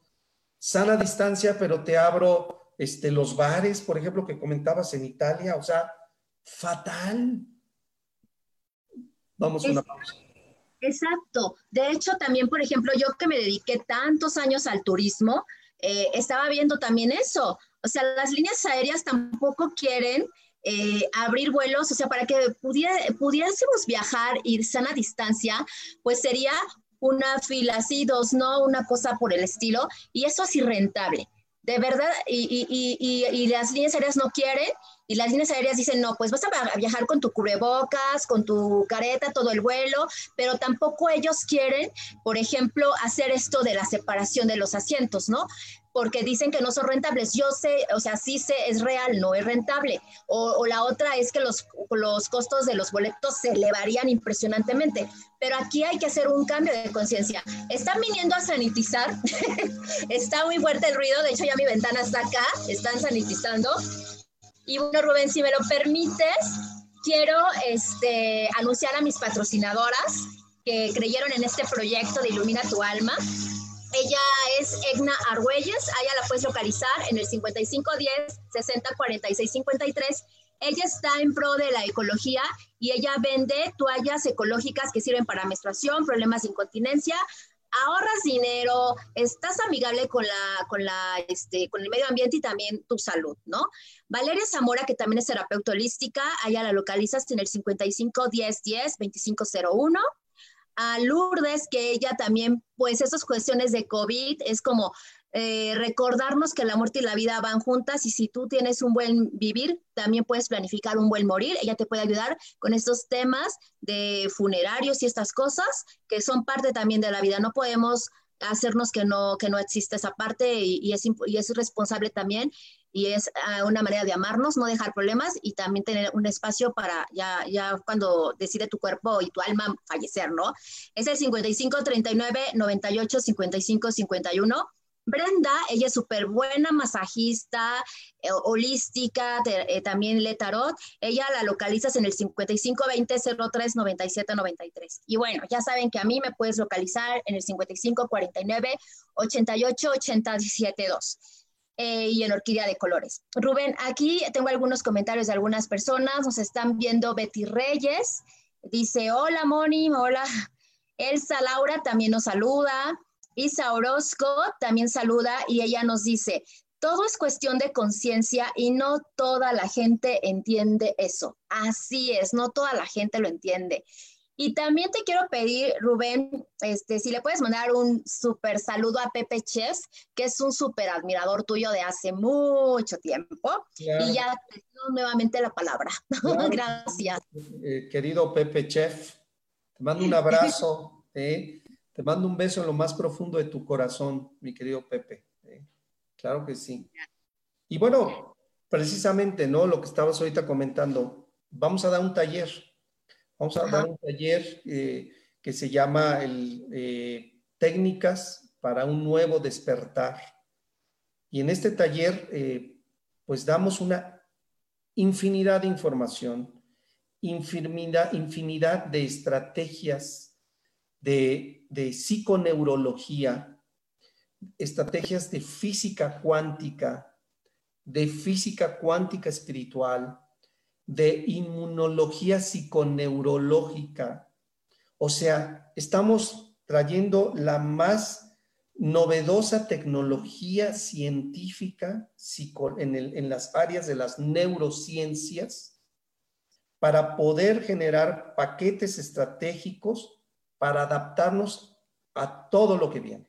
Sana distancia, pero te abro este, los bares, por ejemplo, que comentabas en Italia. O sea, fatal. Vamos a una pausa. Exacto. De hecho, también, por ejemplo, yo que me dediqué tantos años al turismo, eh, estaba viendo también eso. O sea, las líneas aéreas tampoco quieren eh, abrir vuelos, o sea, para que pudiésemos viajar, ir sana distancia, pues sería una fila así, dos no, una cosa por el estilo, y eso es irrentable. De verdad, y, y, y, y las líneas aéreas no quieren, y las líneas aéreas dicen, no, pues vas a viajar con tu cubrebocas, con tu careta, todo el vuelo, pero tampoco ellos quieren, por ejemplo, hacer esto de la separación de los asientos, ¿no? porque dicen que no son rentables. Yo sé, o sea, sí sé, es real, no es rentable. O, la otra es que los, los costos de los boletos se elevarían impresionantemente. Pero aquí hay que hacer un cambio de conciencia. Están viniendo a sanitizar. está muy fuerte el ruido. De hecho, ya mi ventana está acá. Están sanitizando. Y bueno, Rubén, si me lo permites, quiero este, anunciar a mis patrocinadoras que creyeron en este proyecto de Ilumina tu Alma. Ella es Egna Argüelles, ella la puedes localizar en el 5510 60 46 53. Ella está en pro de la ecología y ella vende toallas ecológicas que sirven para menstruación, problemas de incontinencia, ahorras dinero, estás amigable con la, con la, este, con el medio ambiente y también tu salud, ¿no? Valeria Zamora, que también es terapeuta holística, allá la localizas en el 55 10 10 2501. A Lourdes, que ella también, pues esas cuestiones de COVID es como eh, recordarnos que la muerte y la vida van juntas y si tú tienes un buen vivir, también puedes planificar un buen morir. Ella te puede ayudar con estos temas de funerarios y estas cosas que son parte también de la vida. No podemos hacernos que no, que no existe esa parte y, es, y es responsable también y es ah, una manera de amarnos, no dejar problemas y también tener un espacio para ya, ya cuando decide tu cuerpo y tu alma fallecer, ¿no? Es el 55 39 98 55 51 Brenda, ella es súper buena masajista, eh, holística, eh, también lee tarot. Ella la localizas en el 5520-039793. Y bueno, ya saben que a mí me puedes localizar en el 5549-888072. Eh, y en Orquídea de Colores. Rubén, aquí tengo algunos comentarios de algunas personas. Nos están viendo Betty Reyes. Dice, hola Moni, hola. Elsa Laura también nos saluda. Isa Orozco también saluda y ella nos dice, todo es cuestión de conciencia y no toda la gente entiende eso. Así es, no toda la gente lo entiende. Y también te quiero pedir, Rubén, este, si le puedes mandar un súper saludo a Pepe Chess, que es un súper admirador tuyo de hace mucho tiempo. Y ya te doy nuevamente la palabra. Gracias. Eh, querido Pepe Chef, te mando un abrazo. ¿eh? Te mando un beso en lo más profundo de tu corazón, mi querido Pepe. ¿eh? Claro que sí. Y bueno, precisamente, ¿no? Lo que estabas ahorita comentando, vamos a dar un taller. Vamos a dar un taller eh, que se llama el, eh, Técnicas para un nuevo despertar. Y en este taller, pues damos una infinidad de información, infinidad, infinidad de estrategias de psiconeurología, estrategias de física cuántica, de física cuántica espiritual, de inmunología psiconeurológica. O sea, estamos trayendo la más novedosa tecnología científica en, en las áreas de las neurociencias para poder generar paquetes estratégicos para adaptarnos a todo lo que viene.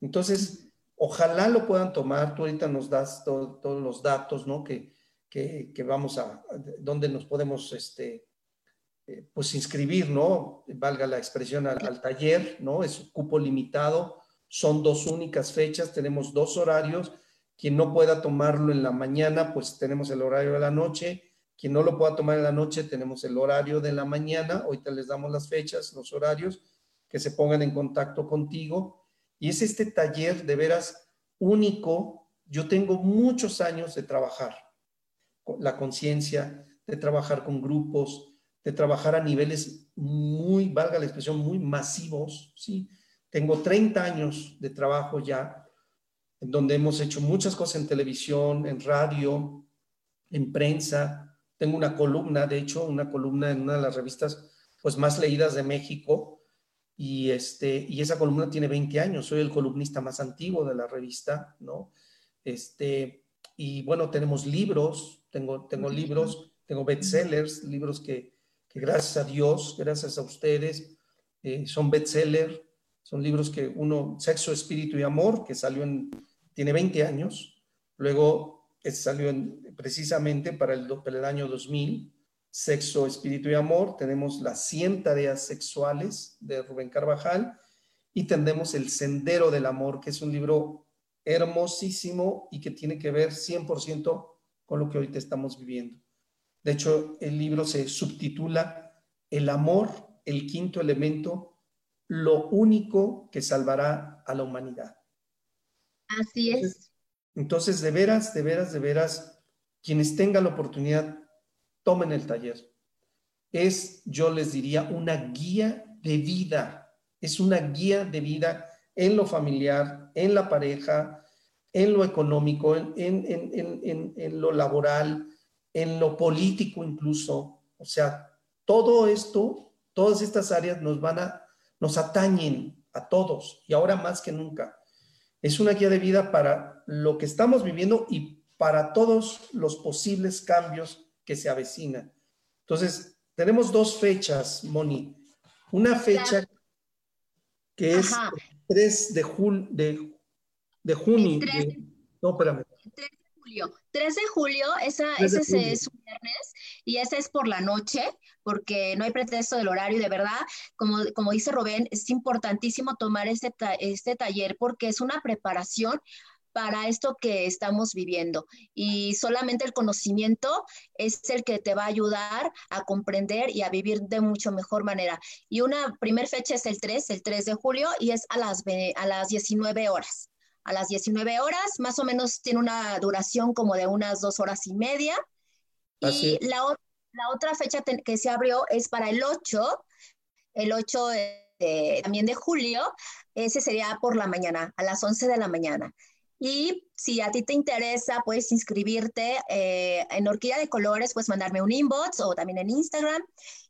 Entonces, ojalá lo puedan tomar. Tú ahorita nos das todos los datos, ¿no? Que, que, vamos a, donde nos podemos, este, eh, pues inscribir, ¿no? Valga la expresión al, taller, ¿no? Es cupo limitado, son dos únicas fechas, tenemos dos horarios. Quien no pueda tomarlo en la mañana, pues tenemos el horario de la noche quien no lo pueda tomar en la noche, tenemos el horario de la mañana. Ahorita les damos las fechas, los horarios, que se pongan en contacto contigo. Y es este taller de veras único. Yo tengo muchos años de trabajar la conciencia, de trabajar con grupos, de trabajar a niveles muy, valga la expresión, muy masivos. ¿sí? Tengo 30 años de trabajo ya, en donde hemos hecho muchas cosas en televisión, en radio, en prensa, tengo una columna, de hecho, una columna en una de las revistas pues más leídas de México y, este, y esa columna tiene 20 años, soy el columnista más antiguo de la revista, ¿no? Este, y bueno, tenemos libros, tengo, tengo libros, tengo bestsellers, libros que, que gracias a Dios, gracias a ustedes, eh, son bestsellers, son libros que uno, Sexo, Espíritu y Amor, que salió en, tiene 20 años, luego salió precisamente para el, el año 2000, Sexo, Espíritu y Amor. Tenemos las 100 tareas sexuales de Rubén Carvajal y tendremos El Sendero del Amor, que es un libro hermosísimo y que tiene que ver 100% con lo que ahorita estamos viviendo. De hecho, el libro se subtitula El amor, el quinto elemento, lo único que salvará a la humanidad. Así es. Entonces, de veras, de veras, de veras, quienes tengan la oportunidad, tomen el taller. Es, yo les diría, una guía de vida. Es una guía de vida en lo familiar, en la pareja, en lo económico, en, lo laboral, en lo político incluso. O sea, todo esto, todas estas áreas nos van a, nos atañen a todos y ahora más que nunca. Es una guía de vida para lo que estamos viviendo y para todos los posibles cambios que se avecinan. Entonces, tenemos dos fechas, Moni. Una fecha que es 3 de, de, de junio. no, espérame. 3 de julio. 3 de julio, esa, ese es un viernes y esa es por la noche porque no hay pretexto del horario, de verdad, como, como dice Rubén, es importantísimo tomar este, este taller porque es una preparación para esto que estamos viviendo. Y solamente el conocimiento es el que te va a ayudar a comprender y a vivir de mucho mejor manera. Y una primer fecha es el 3, el 3 de julio, y es a las, a las 19 horas a las 19 horas, más o menos tiene una duración como de unas dos horas y media. Y la, la, otra fecha que se abrió es para el 8, el 8 también de julio, ese sería por la mañana, a las 11 de la mañana. Y si a ti te interesa, puedes inscribirte eh, en Orquídea de Colores, puedes mandarme un inbox o también en Instagram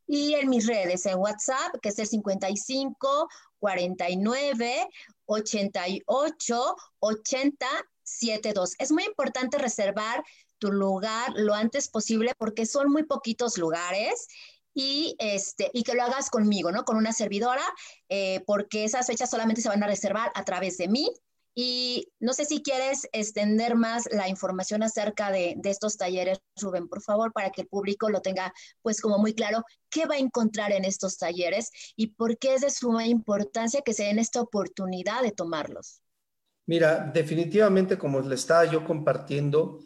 y en mis redes, en WhatsApp, que es el 55 49 88 80 72. Es muy importante reservar tu lugar lo antes posible porque son muy poquitos lugares y, este, y que lo hagas conmigo, ¿no? Con una servidora, eh, porque esas fechas solamente se van a reservar a través de mí y no sé si quieres extender más la información acerca de, estos talleres, Rubén, por favor, para que el público lo tenga pues como muy claro qué va a encontrar en estos talleres y por qué es de suma importancia que se den esta oportunidad de tomarlos. Mira, definitivamente como le estaba yo compartiendo,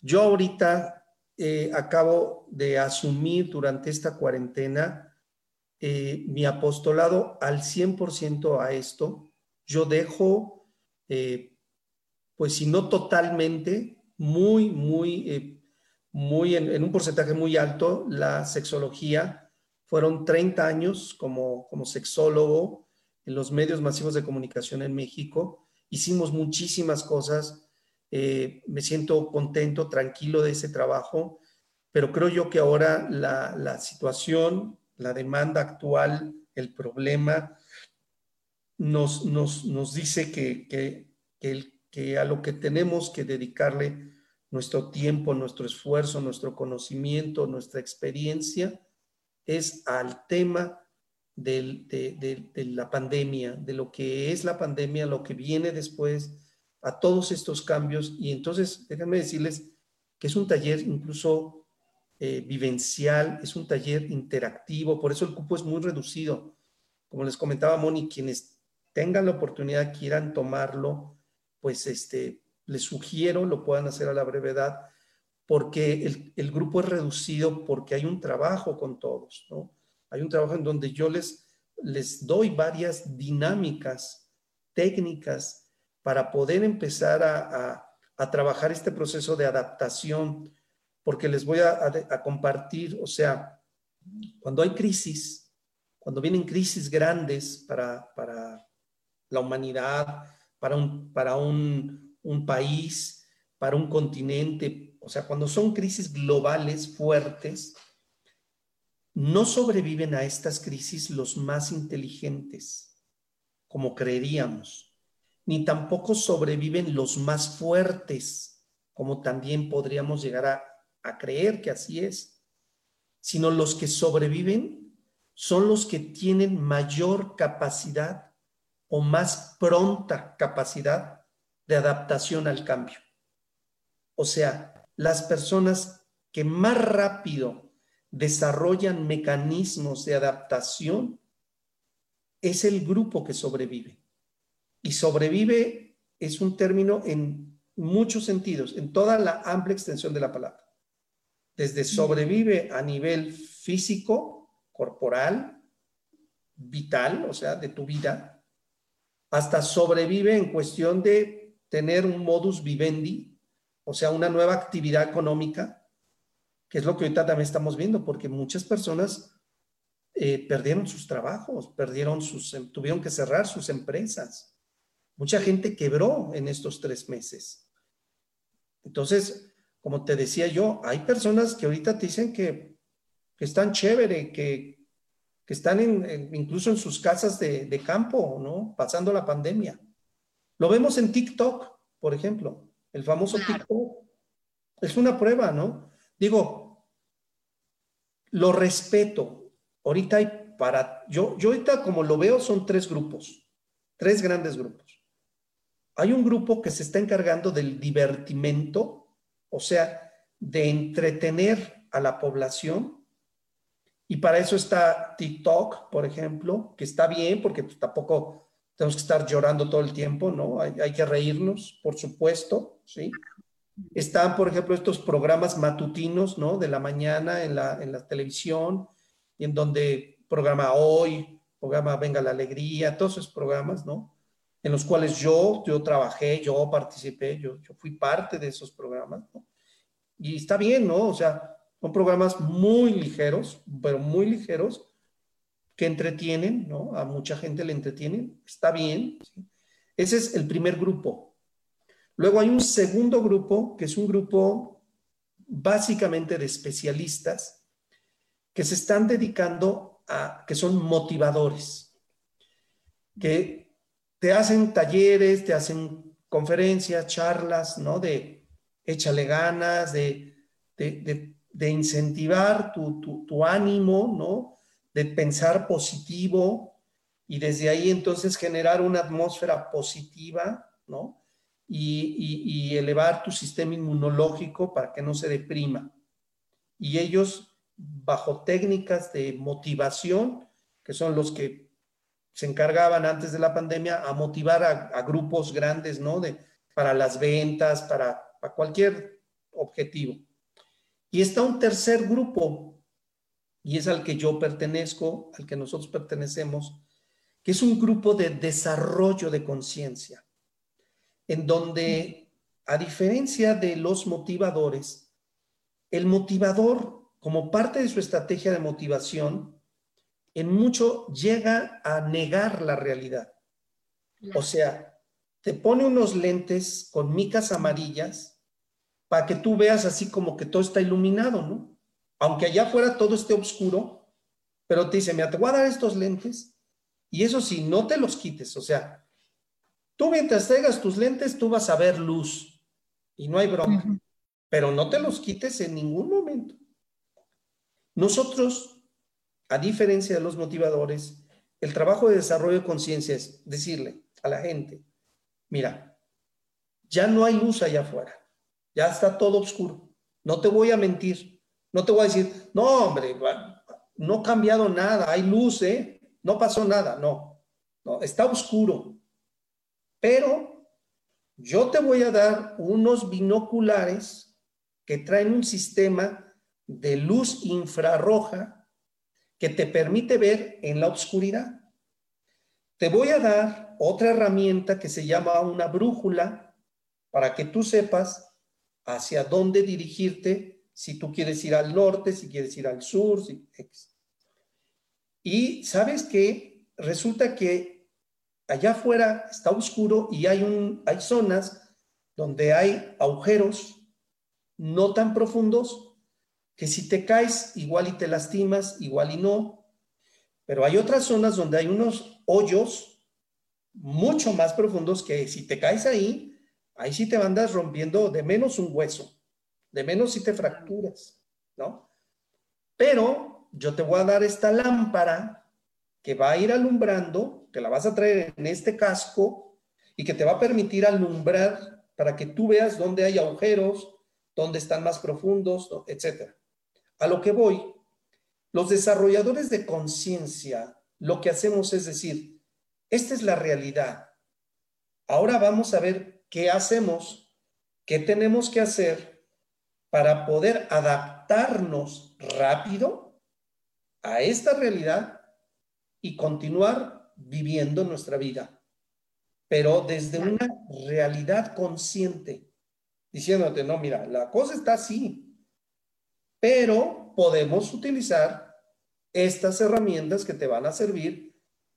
yo ahorita eh, acabo de asumir durante esta cuarentena eh, mi apostolado al 100% a esto. Yo dejo eh, pues si no totalmente, muy, muy, eh, muy en, un porcentaje muy alto, la sexología. Fueron 30 años como, como sexólogo en los medios masivos de comunicación en México. Hicimos muchísimas cosas. Eh, me siento contento, tranquilo de ese trabajo, pero creo yo que ahora la, la situación, la demanda actual, el problema, nos, nos, nos dice que, que, que, a lo que tenemos que dedicarle nuestro tiempo, nuestro esfuerzo, nuestro conocimiento, nuestra experiencia, es al tema de, de, la pandemia, de lo que es la pandemia, lo que viene después, a todos estos cambios. Y entonces, déjenme decirles que es un taller incluso eh, vivencial, es un taller interactivo, por eso el cupo es muy reducido. Como les comentaba Moni, quienes tengan la oportunidad, quieran tomarlo, pues este, les sugiero lo puedan hacer a la brevedad, porque el, el, grupo es reducido porque hay un trabajo con todos, ¿no? Hay un trabajo en donde yo les, les doy varias dinámicas técnicas para poder empezar a, a, a trabajar este proceso de adaptación, porque les voy a, a compartir, o sea, cuando hay crisis, cuando vienen crisis grandes para, para la humanidad, para un, para un, un país, para un continente. O sea, cuando son crisis globales fuertes, no sobreviven a estas crisis los más inteligentes, como creeríamos, ni tampoco sobreviven los más fuertes, como también podríamos llegar a, a creer que así es, sino los que sobreviven son los que tienen mayor capacidad o más pronta capacidad de adaptación al cambio. O sea, las personas que más rápido desarrollan mecanismos de adaptación es el grupo que sobrevive. Y sobrevive es un término en muchos sentidos, en toda la amplia extensión de la palabra. Desde sobrevive a nivel físico, corporal, vital, o sea, de tu vida, hasta sobrevive en cuestión de tener un modus vivendi, o sea, una nueva actividad económica, que es lo que ahorita también estamos viendo, porque muchas personas eh, perdieron sus trabajos, perdieron sus, em, tuvieron que cerrar sus empresas. Mucha gente quebró en estos tres meses. Entonces, como te decía yo, hay personas que ahorita te dicen que, que están chévere, que, que están incluso en sus casas de, campo, ¿no? Pasando la pandemia. Lo vemos en TikTok, por ejemplo, el famoso TikTok. Es una prueba, ¿no? Digo, lo respeto. Ahorita hay para, yo, yo ahorita como lo veo son tres grupos, tres grandes grupos. Hay un grupo que se está encargando del divertimento, o sea, de entretener a la población y para eso está TikTok, por ejemplo, que está bien porque pues, tampoco tenemos que estar llorando todo el tiempo, ¿no? Hay, hay, que reírnos, por supuesto, ¿sí? Están, por ejemplo, estos programas matutinos, ¿no? De la mañana en la, en la televisión, y en donde programa Hoy, programa Venga la Alegría, todos esos programas, ¿no? en los cuales yo, yo trabajé, yo participé, yo, yo fui parte de esos programas, ¿no? Y está bien, ¿no? O sea, son programas muy ligeros, pero muy ligeros, que entretienen, ¿no? A mucha gente le entretienen, está bien. Ese es el primer grupo. Luego hay un segundo grupo, que es un grupo básicamente de especialistas que se están dedicando a, que son motivadores, que te hacen talleres, te hacen conferencias, charlas, ¿no? De échale ganas, de, de, incentivar tu, tu, ánimo, ¿no? De pensar positivo y desde ahí entonces generar una atmósfera positiva, ¿no? Y, y, elevar tu sistema inmunológico para que no se deprima. Y ellos, bajo técnicas de motivación, que son los que se encargaban antes de la pandemia a motivar a, grupos grandes, ¿no? De, para las ventas, para, para cualquier objetivo. Y está un tercer grupo, y es al que yo pertenezco, al que nosotros pertenecemos, que es un grupo de desarrollo de conciencia, en donde, a diferencia de los motivadores, el motivador, como parte de su estrategia de motivación, en mucho llega a negar la realidad. O sea, te pone unos lentes con micas amarillas para que tú veas así como que todo está iluminado, ¿no? Aunque allá afuera todo esté oscuro, pero te dice, mira, te voy a dar estos lentes y eso sí, no te los quites, o sea, tú mientras traigas tus lentes, tú vas a ver luz y no hay broma, pero no te los quites en ningún momento. Nosotros, a diferencia de los motivadores, el trabajo de desarrollo de conciencia es decirle a la gente, mira, ya no hay luz allá afuera ya está todo oscuro. No te voy a mentir, no te voy a decir, no, hombre, no ha cambiado nada, hay luz, ¿eh? No pasó nada, no, no, está oscuro. Pero yo te voy a dar unos binoculares que traen un sistema de luz infrarroja que te permite ver en la oscuridad. Te voy a dar otra herramienta que se llama una brújula para que tú sepas hacia dónde dirigirte si tú quieres ir al norte, si quieres ir al sur, si, Y sabes que resulta que allá afuera está oscuro y hay, un, hay zonas donde hay agujeros no tan profundos que si te caes igual y te lastimas, igual y no. Pero hay otras zonas donde hay unos hoyos mucho más profundos que si te caes ahí, ahí sí te andas rompiendo de menos un hueso, de menos si te fracturas, ¿no? Pero yo te voy a dar esta lámpara que va a ir alumbrando, que la vas a traer en este casco y que te va a permitir alumbrar para que tú veas dónde hay agujeros, dónde están más profundos, etc. A lo que voy, los desarrolladores de conciencia, lo que hacemos es decir, esta es la realidad. Ahora vamos a ver ¿qué hacemos? ¿Qué tenemos que hacer para poder adaptarnos rápido a esta realidad y continuar viviendo nuestra vida? Pero desde una realidad consciente, diciéndote, no, mira, la cosa está así, pero podemos utilizar estas herramientas que te van a servir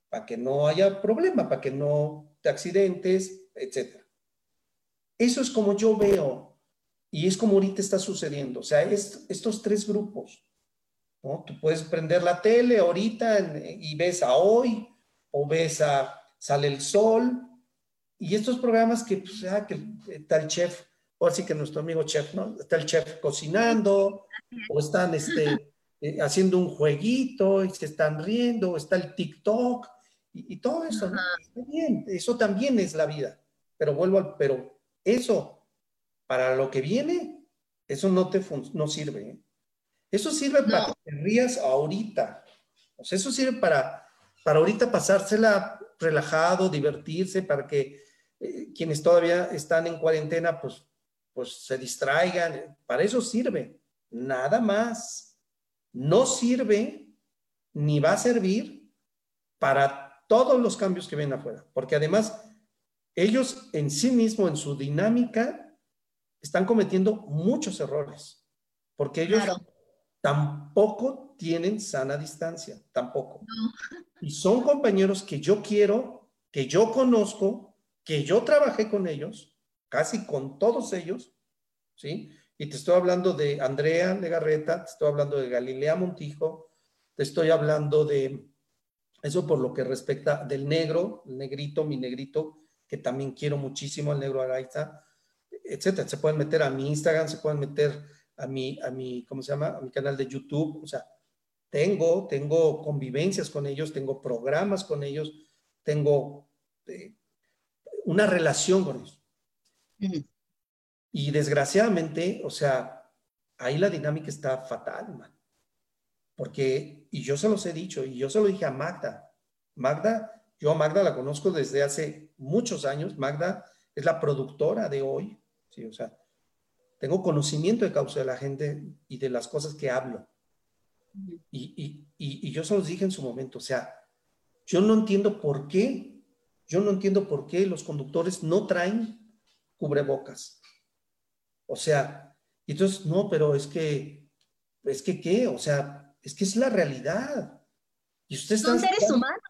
para que no haya problema, para que no te accidentes, etcétera. Eso es como yo veo y es como ahorita está sucediendo. O sea, estos tres grupos, ¿no? Tú puedes prender la tele ahorita y ves a hoy o ves a Sale el Sol y estos programas que, pues, ah, que está el chef, o así que nuestro amigo chef, ¿no? Está el chef cocinando o están este, eh, haciendo un jueguito y se están riendo, o está el TikTok y, todo eso, ¿no? Está bien, eso también es la vida. Pero vuelvo al, pero eso, para lo que viene, eso no te no sirve. ¿eh? Eso sirve para que te rías ahorita. O sea, eso sirve para, para ahorita pasársela relajado, divertirse, para que eh, quienes todavía están en cuarentena, pues, pues se distraigan. Para eso sirve. Nada más. No sirve ni va a servir para todos los cambios que ven afuera. Porque además ellos en sí mismos, en su dinámica, están cometiendo muchos errores, porque ellos tampoco tienen sana distancia, tampoco. Y son compañeros que yo quiero, que yo conozco, que yo trabajé con ellos, casi con todos ellos, ¿sí? Y te estoy hablando de Andrea Legarreta, te estoy hablando de Galilea Montijo, te estoy hablando de eso por lo que respecta del negro, el negrito, mi negrito, que también quiero muchísimo, el negro Araiza, etcétera. Se pueden meter a mi Instagram, se pueden meter a mi, a mi, ¿cómo se llama? A mi canal de YouTube. O sea, tengo, tengo convivencias con ellos, tengo programas con ellos, tengo eh, una relación con ellos. Y desgraciadamente, o sea, ahí la dinámica está fatal, man. Porque, y yo se los he dicho, y yo se lo dije a Magda. Magda, yo a Magda la conozco desde hace muchos años. Magda es la productora de hoy, ¿sí? O sea, tengo conocimiento de causa de la gente y de las cosas que hablo. Y, y, y, yo se los dije en su momento, o sea, yo no entiendo por qué, yo no entiendo por qué los conductores no traen cubrebocas. O sea, entonces, no, pero es que, es que qué, o sea, es que es la realidad. Y ustedes son seres humanos.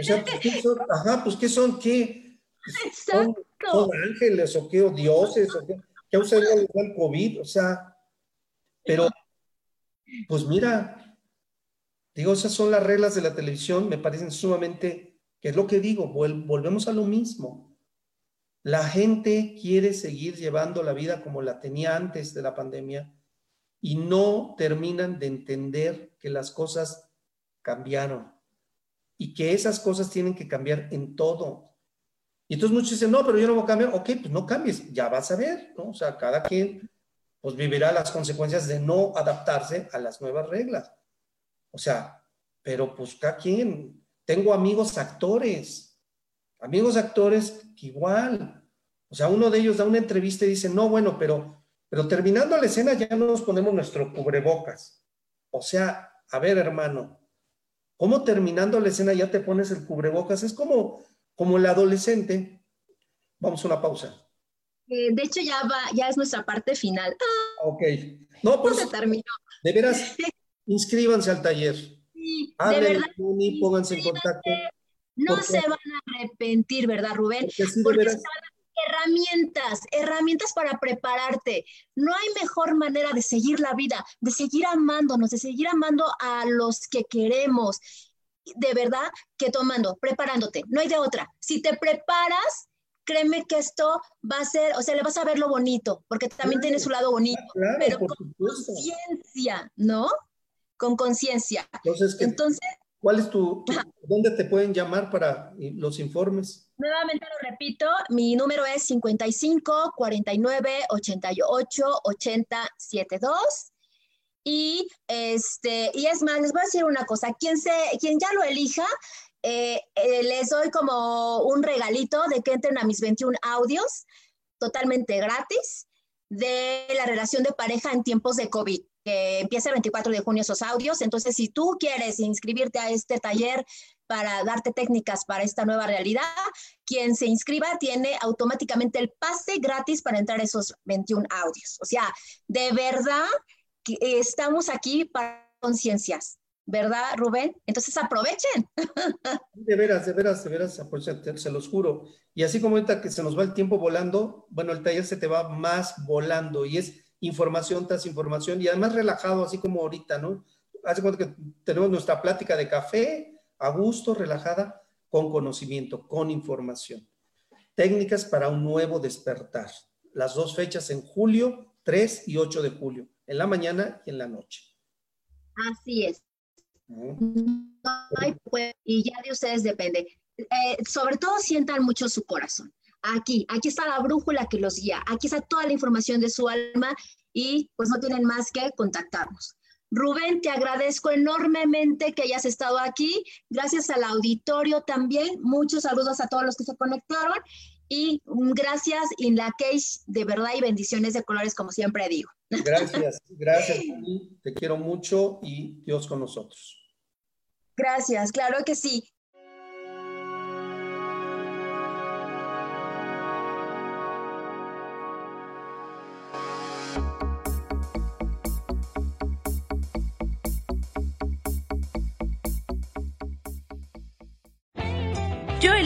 O sea, pues, ¿qué son? Ajá, pues ¿qué son? ¿Qué? ¿Son, ¿Son, ángeles o qué? ¿O dioses? ¿O qué? ¿Qué el COVID? O sea, pero, pues mira, digo, esas son las reglas de la televisión, me parecen sumamente, que es lo que digo, volvemos a lo mismo. La gente quiere seguir llevando la vida como la tenía antes de la pandemia y no terminan de entender que las cosas cambiaron y que esas cosas tienen que cambiar en todo. Y entonces muchos dicen, no, pero yo no voy a cambiar. Ok, pues no cambies, ya vas a ver, ¿no? O sea, cada quien pues vivirá las consecuencias de no adaptarse a las nuevas reglas. O sea, pero pues cada quien, tengo amigos actores, amigos actores que igual, o sea, uno de ellos da una entrevista y dice, no, bueno, pero, pero terminando la escena ya nos ponemos nuestro cubrebocas. O sea, a ver, hermano, ¿cómo terminando la escena ya te pones el cubrebocas? Es como, como el adolescente. Vamos a una pausa. Eh, de hecho, ya va, ya es nuestra parte final. Ah, ok. No, pues. Se terminó. De veras, inscríbanse al taller. Sí, de verdad. pónganse en contacto. No se van a arrepentir, ¿verdad, Rubén? Porque, son herramientas, herramientas para prepararte. No hay mejor manera de seguir la vida, de seguir amándonos, de seguir amando a los que queremos. De verdad que tomando, preparándote, no hay de otra. Si te preparas, créeme que esto va a ser, o sea, le vas a ver lo bonito, porque también tiene su lado bonito, pero con conciencia, ¿no? Con conciencia. Entonces, Entonces ¿Cuál es tu, dónde te pueden llamar para los informes? Nuevamente lo repito, mi número es 55 49 88 80 72. Y, este, y es más, les voy a decir una cosa, quien, se, quien ya lo elija, eh, eh, les doy como un regalito de que entren a mis 21 audios totalmente gratis de la relación de pareja en tiempos de COVID que empieza el 24 de junio esos audios. Entonces, si tú quieres inscribirte a este taller para darte técnicas para esta nueva realidad, quien se inscriba tiene automáticamente el pase gratis para entrar a esos 21 audios. O sea, de verdad que estamos aquí para conciencias. ¿Verdad, Rubén? Entonces aprovechen. De veras, de veras, de veras, se los juro. Y así como ahorita que se nos va el tiempo volando, bueno, el taller se te va más volando y es información tras información y además relajado, así como ahorita, ¿no? Hace cuenta que tenemos nuestra plática de café, a gusto, relajada, con conocimiento, con información. Técnicas para un nuevo despertar. Las dos fechas en julio, 3 y 8 de julio, en la mañana y en la noche. Así es. y ya de ustedes depende. Eh, sobre todo sientan mucho su corazón. Aquí, aquí está la brújula que los guía, aquí está toda la información de su alma y pues no tienen más que contactarnos. Rubén, te agradezco enormemente que hayas estado aquí. Gracias al auditorio también. Muchos saludos a todos los que se conectaron. Y gracias, la Case, de verdad y bendiciones de colores, como siempre digo. Gracias, gracias. Te quiero mucho y Dios con nosotros. Gracias, claro que sí.